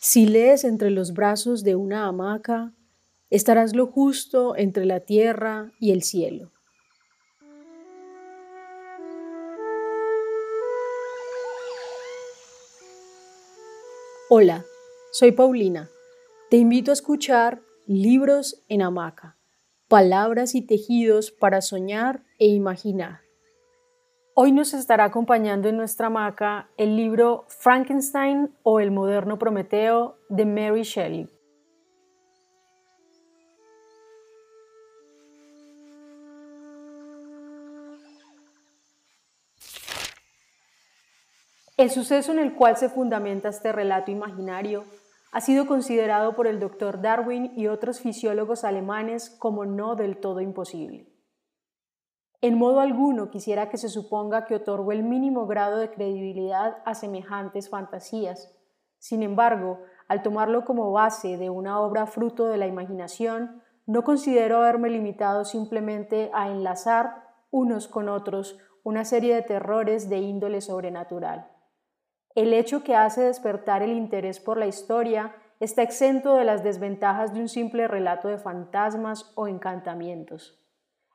Si lees entre los brazos de una hamaca, estarás lo justo entre la tierra y el cielo. Hola, soy Paulina. Te invito a escuchar Libros en Hamaca, palabras y tejidos para soñar e imaginar. Hoy nos estará acompañando en nuestra hamaca el libro Frankenstein o el moderno Prometeo de Mary Shelley. El suceso en el cual se fundamenta este relato imaginario ha sido considerado por el doctor Darwin y otros fisiólogos alemanes como no del todo imposible. En modo alguno quisiera que se suponga que otorgo el mínimo grado de credibilidad a semejantes fantasías. Sin embargo, al tomarlo como base de una obra fruto de la imaginación, no considero haberme limitado simplemente a enlazar unos con otros una serie de terrores de índole sobrenatural. El hecho que hace despertar el interés por la historia está exento de las desventajas de un simple relato de fantasmas o encantamientos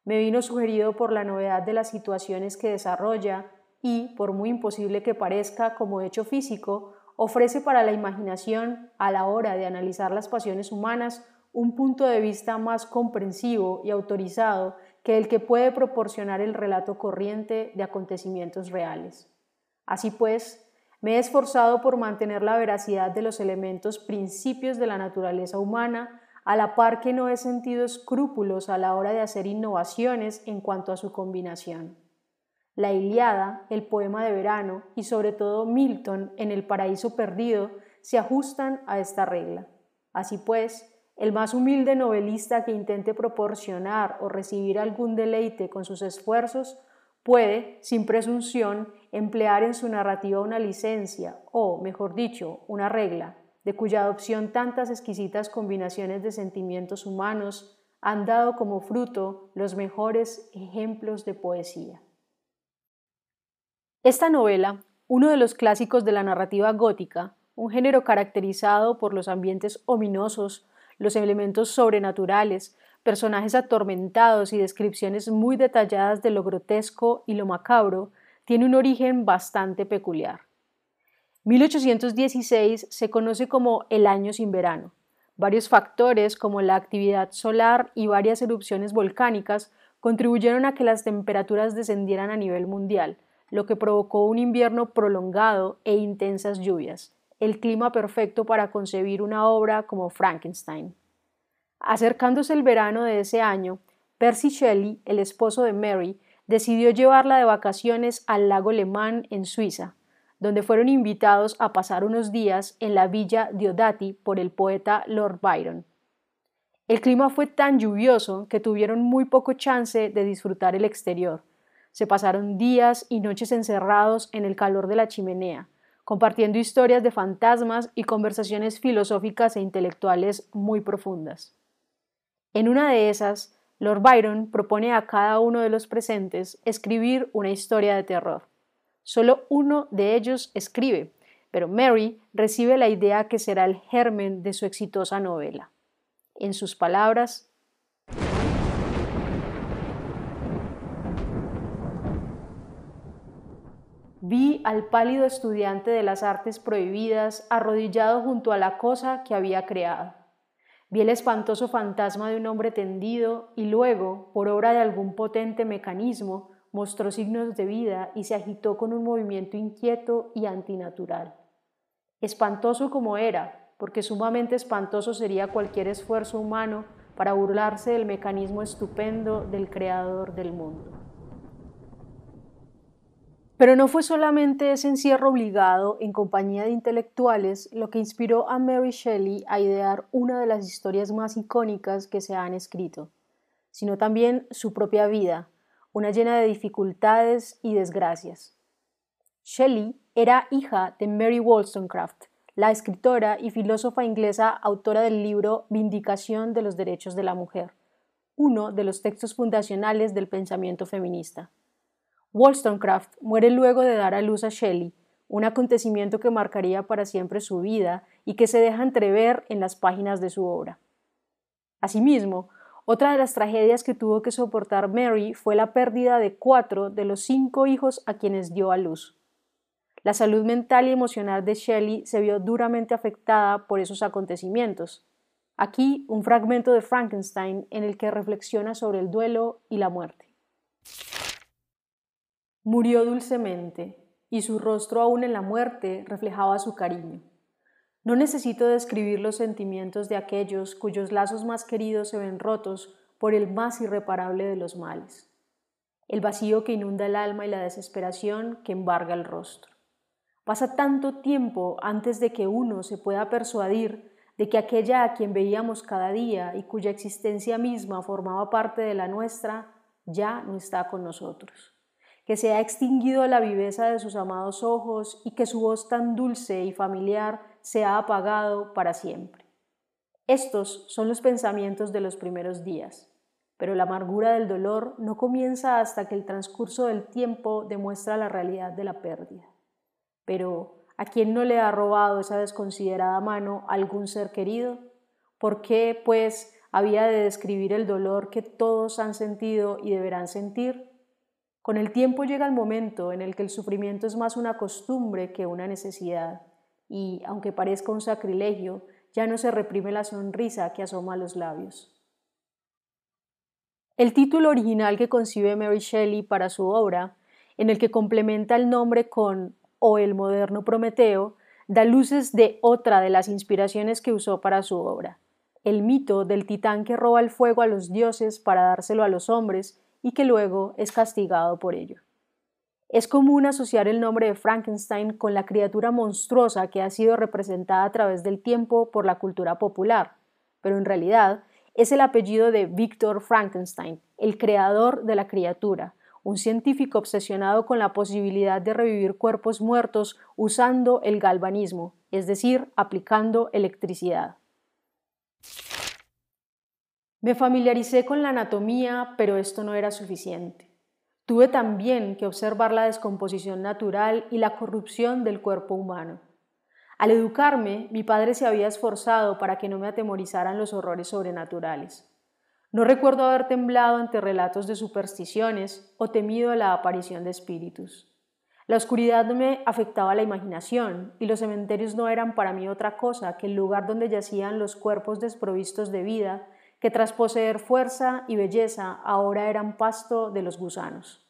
me vino sugerido por la novedad de las situaciones que desarrolla y, por muy imposible que parezca como hecho físico, ofrece para la imaginación, a la hora de analizar las pasiones humanas, un punto de vista más comprensivo y autorizado que el que puede proporcionar el relato corriente de acontecimientos reales. Así pues, me he esforzado por mantener la veracidad de los elementos principios de la naturaleza humana a la par que no he sentido escrúpulos a la hora de hacer innovaciones en cuanto a su combinación. La Iliada, el poema de verano y sobre todo Milton en El paraíso perdido se ajustan a esta regla. Así pues, el más humilde novelista que intente proporcionar o recibir algún deleite con sus esfuerzos puede, sin presunción, emplear en su narrativa una licencia o, mejor dicho, una regla de cuya adopción tantas exquisitas combinaciones de sentimientos humanos han dado como fruto los mejores ejemplos de poesía. Esta novela, uno de los clásicos de la narrativa gótica, un género caracterizado por los ambientes ominosos, los elementos sobrenaturales, personajes atormentados y descripciones muy detalladas de lo grotesco y lo macabro, tiene un origen bastante peculiar. 1816 se conoce como el año sin verano. Varios factores como la actividad solar y varias erupciones volcánicas contribuyeron a que las temperaturas descendieran a nivel mundial, lo que provocó un invierno prolongado e intensas lluvias, el clima perfecto para concebir una obra como Frankenstein. Acercándose el verano de ese año, Percy Shelley, el esposo de Mary, decidió llevarla de vacaciones al lago Le en Suiza, donde fueron invitados a pasar unos días en la villa Diodati por el poeta Lord Byron. El clima fue tan lluvioso que tuvieron muy poco chance de disfrutar el exterior. Se pasaron días y noches encerrados en el calor de la chimenea, compartiendo historias de fantasmas y conversaciones filosóficas e intelectuales muy profundas. En una de esas, Lord Byron propone a cada uno de los presentes escribir una historia de terror. Solo uno de ellos escribe, pero Mary recibe la idea que será el germen de su exitosa novela. En sus palabras, Vi al pálido estudiante de las artes prohibidas arrodillado junto a la cosa que había creado. Vi el espantoso fantasma de un hombre tendido y luego, por obra de algún potente mecanismo, mostró signos de vida y se agitó con un movimiento inquieto y antinatural. Espantoso como era, porque sumamente espantoso sería cualquier esfuerzo humano para burlarse del mecanismo estupendo del creador del mundo. Pero no fue solamente ese encierro obligado en compañía de intelectuales lo que inspiró a Mary Shelley a idear una de las historias más icónicas que se han escrito, sino también su propia vida, una llena de dificultades y desgracias. Shelley era hija de Mary Wollstonecraft, la escritora y filósofa inglesa autora del libro Vindicación de los Derechos de la Mujer, uno de los textos fundacionales del pensamiento feminista. Wollstonecraft muere luego de dar a luz a Shelley, un acontecimiento que marcaría para siempre su vida y que se deja entrever en las páginas de su obra. Asimismo, otra de las tragedias que tuvo que soportar Mary fue la pérdida de cuatro de los cinco hijos a quienes dio a luz. La salud mental y emocional de Shelley se vio duramente afectada por esos acontecimientos. Aquí un fragmento de Frankenstein en el que reflexiona sobre el duelo y la muerte. Murió dulcemente, y su rostro aún en la muerte reflejaba su cariño. No necesito describir los sentimientos de aquellos cuyos lazos más queridos se ven rotos por el más irreparable de los males, el vacío que inunda el alma y la desesperación que embarga el rostro. Pasa tanto tiempo antes de que uno se pueda persuadir de que aquella a quien veíamos cada día y cuya existencia misma formaba parte de la nuestra, ya no está con nosotros que se ha extinguido la viveza de sus amados ojos y que su voz tan dulce y familiar se ha apagado para siempre. Estos son los pensamientos de los primeros días, pero la amargura del dolor no comienza hasta que el transcurso del tiempo demuestra la realidad de la pérdida. Pero, ¿a quién no le ha robado esa desconsiderada mano algún ser querido? ¿Por qué, pues, había de describir el dolor que todos han sentido y deberán sentir? Con el tiempo llega el momento en el que el sufrimiento es más una costumbre que una necesidad, y, aunque parezca un sacrilegio, ya no se reprime la sonrisa que asoma a los labios. El título original que concibe Mary Shelley para su obra, en el que complementa el nombre con O el moderno Prometeo, da luces de otra de las inspiraciones que usó para su obra, el mito del titán que roba el fuego a los dioses para dárselo a los hombres y que luego es castigado por ello. Es común asociar el nombre de Frankenstein con la criatura monstruosa que ha sido representada a través del tiempo por la cultura popular, pero en realidad es el apellido de Victor Frankenstein, el creador de la criatura, un científico obsesionado con la posibilidad de revivir cuerpos muertos usando el galvanismo, es decir, aplicando electricidad. Me familiaricé con la anatomía, pero esto no era suficiente. Tuve también que observar la descomposición natural y la corrupción del cuerpo humano. Al educarme, mi padre se había esforzado para que no me atemorizaran los horrores sobrenaturales. No recuerdo haber temblado ante relatos de supersticiones o temido la aparición de espíritus. La oscuridad me afectaba la imaginación y los cementerios no eran para mí otra cosa que el lugar donde yacían los cuerpos desprovistos de vida que tras poseer fuerza y belleza ahora eran pasto de los gusanos.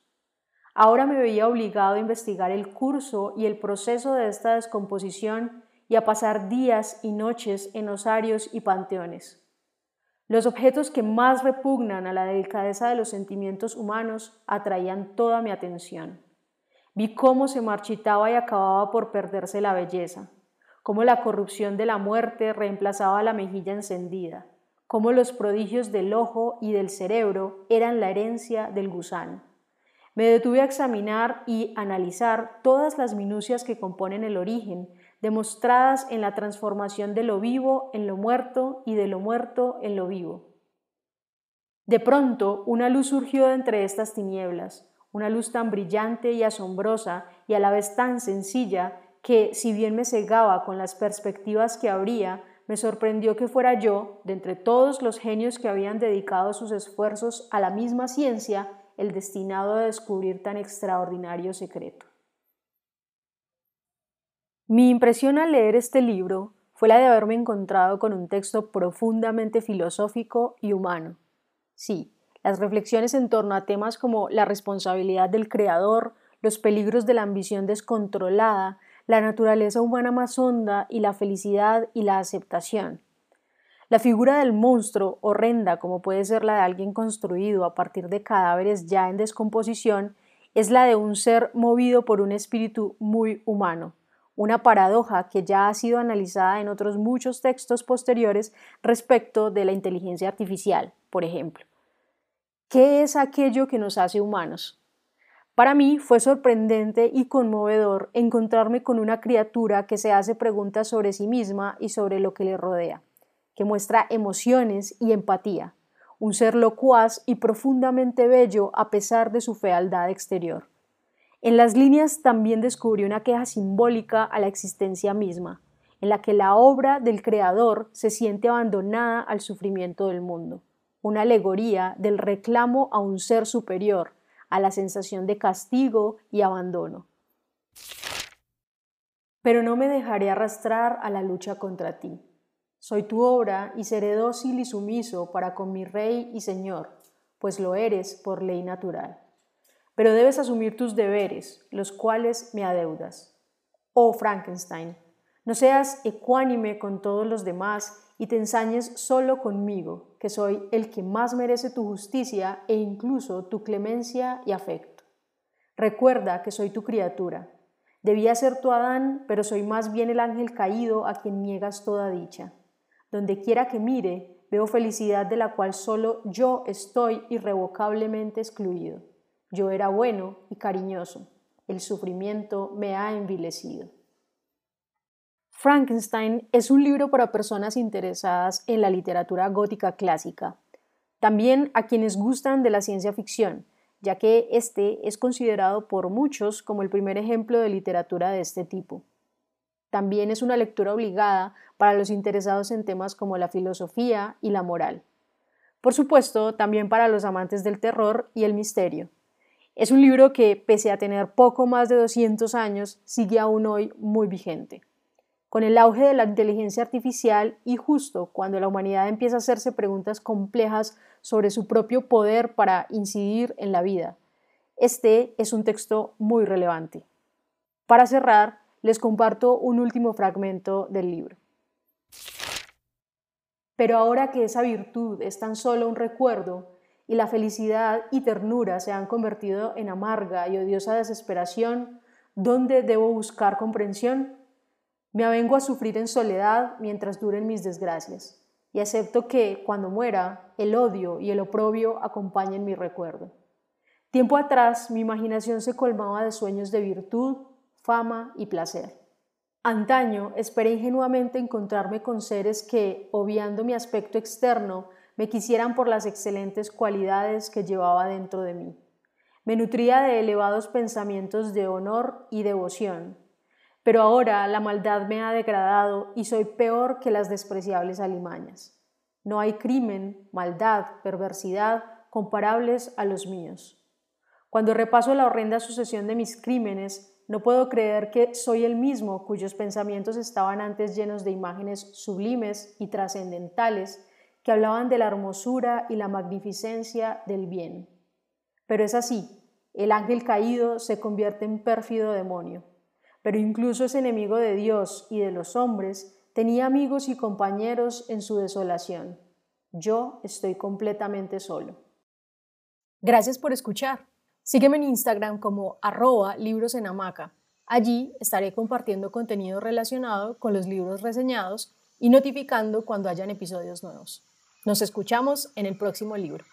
Ahora me veía obligado a investigar el curso y el proceso de esta descomposición y a pasar días y noches en osarios y panteones. Los objetos que más repugnan a la delicadeza de los sentimientos humanos atraían toda mi atención. Vi cómo se marchitaba y acababa por perderse la belleza, cómo la corrupción de la muerte reemplazaba la mejilla encendida, cómo los prodigios del ojo y del cerebro eran la herencia del gusano. Me detuve a examinar y analizar todas las minucias que componen el origen, demostradas en la transformación de lo vivo en lo muerto y de lo muerto en lo vivo. De pronto, una luz surgió de entre estas tinieblas, una luz tan brillante y asombrosa y a la vez tan sencilla que, si bien me cegaba con las perspectivas que abría, me sorprendió que fuera yo, de entre todos los genios que habían dedicado sus esfuerzos a la misma ciencia, el destinado a descubrir tan extraordinario secreto. Mi impresión al leer este libro fue la de haberme encontrado con un texto profundamente filosófico y humano. Sí, las reflexiones en torno a temas como la responsabilidad del creador, los peligros de la ambición descontrolada, la naturaleza humana más honda y la felicidad y la aceptación. La figura del monstruo, horrenda como puede ser la de alguien construido a partir de cadáveres ya en descomposición, es la de un ser movido por un espíritu muy humano, una paradoja que ya ha sido analizada en otros muchos textos posteriores respecto de la inteligencia artificial, por ejemplo. ¿Qué es aquello que nos hace humanos? Para mí fue sorprendente y conmovedor encontrarme con una criatura que se hace preguntas sobre sí misma y sobre lo que le rodea, que muestra emociones y empatía, un ser locuaz y profundamente bello a pesar de su fealdad exterior. En las líneas también descubrí una queja simbólica a la existencia misma, en la que la obra del Creador se siente abandonada al sufrimiento del mundo, una alegoría del reclamo a un ser superior, a la sensación de castigo y abandono. Pero no me dejaré arrastrar a la lucha contra ti. Soy tu obra y seré dócil y sumiso para con mi Rey y Señor, pues lo eres por ley natural. Pero debes asumir tus deberes, los cuales me adeudas. Oh Frankenstein, no seas ecuánime con todos los demás y te ensañes solo conmigo, que soy el que más merece tu justicia e incluso tu clemencia y afecto. Recuerda que soy tu criatura. Debía ser tu Adán, pero soy más bien el ángel caído a quien niegas toda dicha. Donde quiera que mire, veo felicidad de la cual solo yo estoy irrevocablemente excluido. Yo era bueno y cariñoso. El sufrimiento me ha envilecido. Frankenstein es un libro para personas interesadas en la literatura gótica clásica, también a quienes gustan de la ciencia ficción, ya que este es considerado por muchos como el primer ejemplo de literatura de este tipo. También es una lectura obligada para los interesados en temas como la filosofía y la moral. Por supuesto, también para los amantes del terror y el misterio. Es un libro que, pese a tener poco más de 200 años, sigue aún hoy muy vigente. Con el auge de la inteligencia artificial y justo cuando la humanidad empieza a hacerse preguntas complejas sobre su propio poder para incidir en la vida, este es un texto muy relevante. Para cerrar, les comparto un último fragmento del libro. Pero ahora que esa virtud es tan solo un recuerdo y la felicidad y ternura se han convertido en amarga y odiosa desesperación, ¿dónde debo buscar comprensión? Me avengo a sufrir en soledad mientras duren mis desgracias, y acepto que, cuando muera, el odio y el oprobio acompañen mi recuerdo. Tiempo atrás, mi imaginación se colmaba de sueños de virtud, fama y placer. Antaño esperé ingenuamente encontrarme con seres que, obviando mi aspecto externo, me quisieran por las excelentes cualidades que llevaba dentro de mí. Me nutría de elevados pensamientos de honor y devoción, pero ahora la maldad me ha degradado y soy peor que las despreciables alimañas. No hay crimen, maldad, perversidad comparables a los míos. Cuando repaso la horrenda sucesión de mis crímenes, no puedo creer que soy el mismo cuyos pensamientos estaban antes llenos de imágenes sublimes y trascendentales que hablaban de la hermosura y la magnificencia del bien. Pero es así, el ángel caído se convierte en pérfido demonio pero incluso es enemigo de Dios y de los hombres, tenía amigos y compañeros en su desolación. Yo estoy completamente solo. Gracias por escuchar. Sígueme en Instagram como arroba libros en hamaca. Allí estaré compartiendo contenido relacionado con los libros reseñados y notificando cuando hayan episodios nuevos. Nos escuchamos en el próximo libro.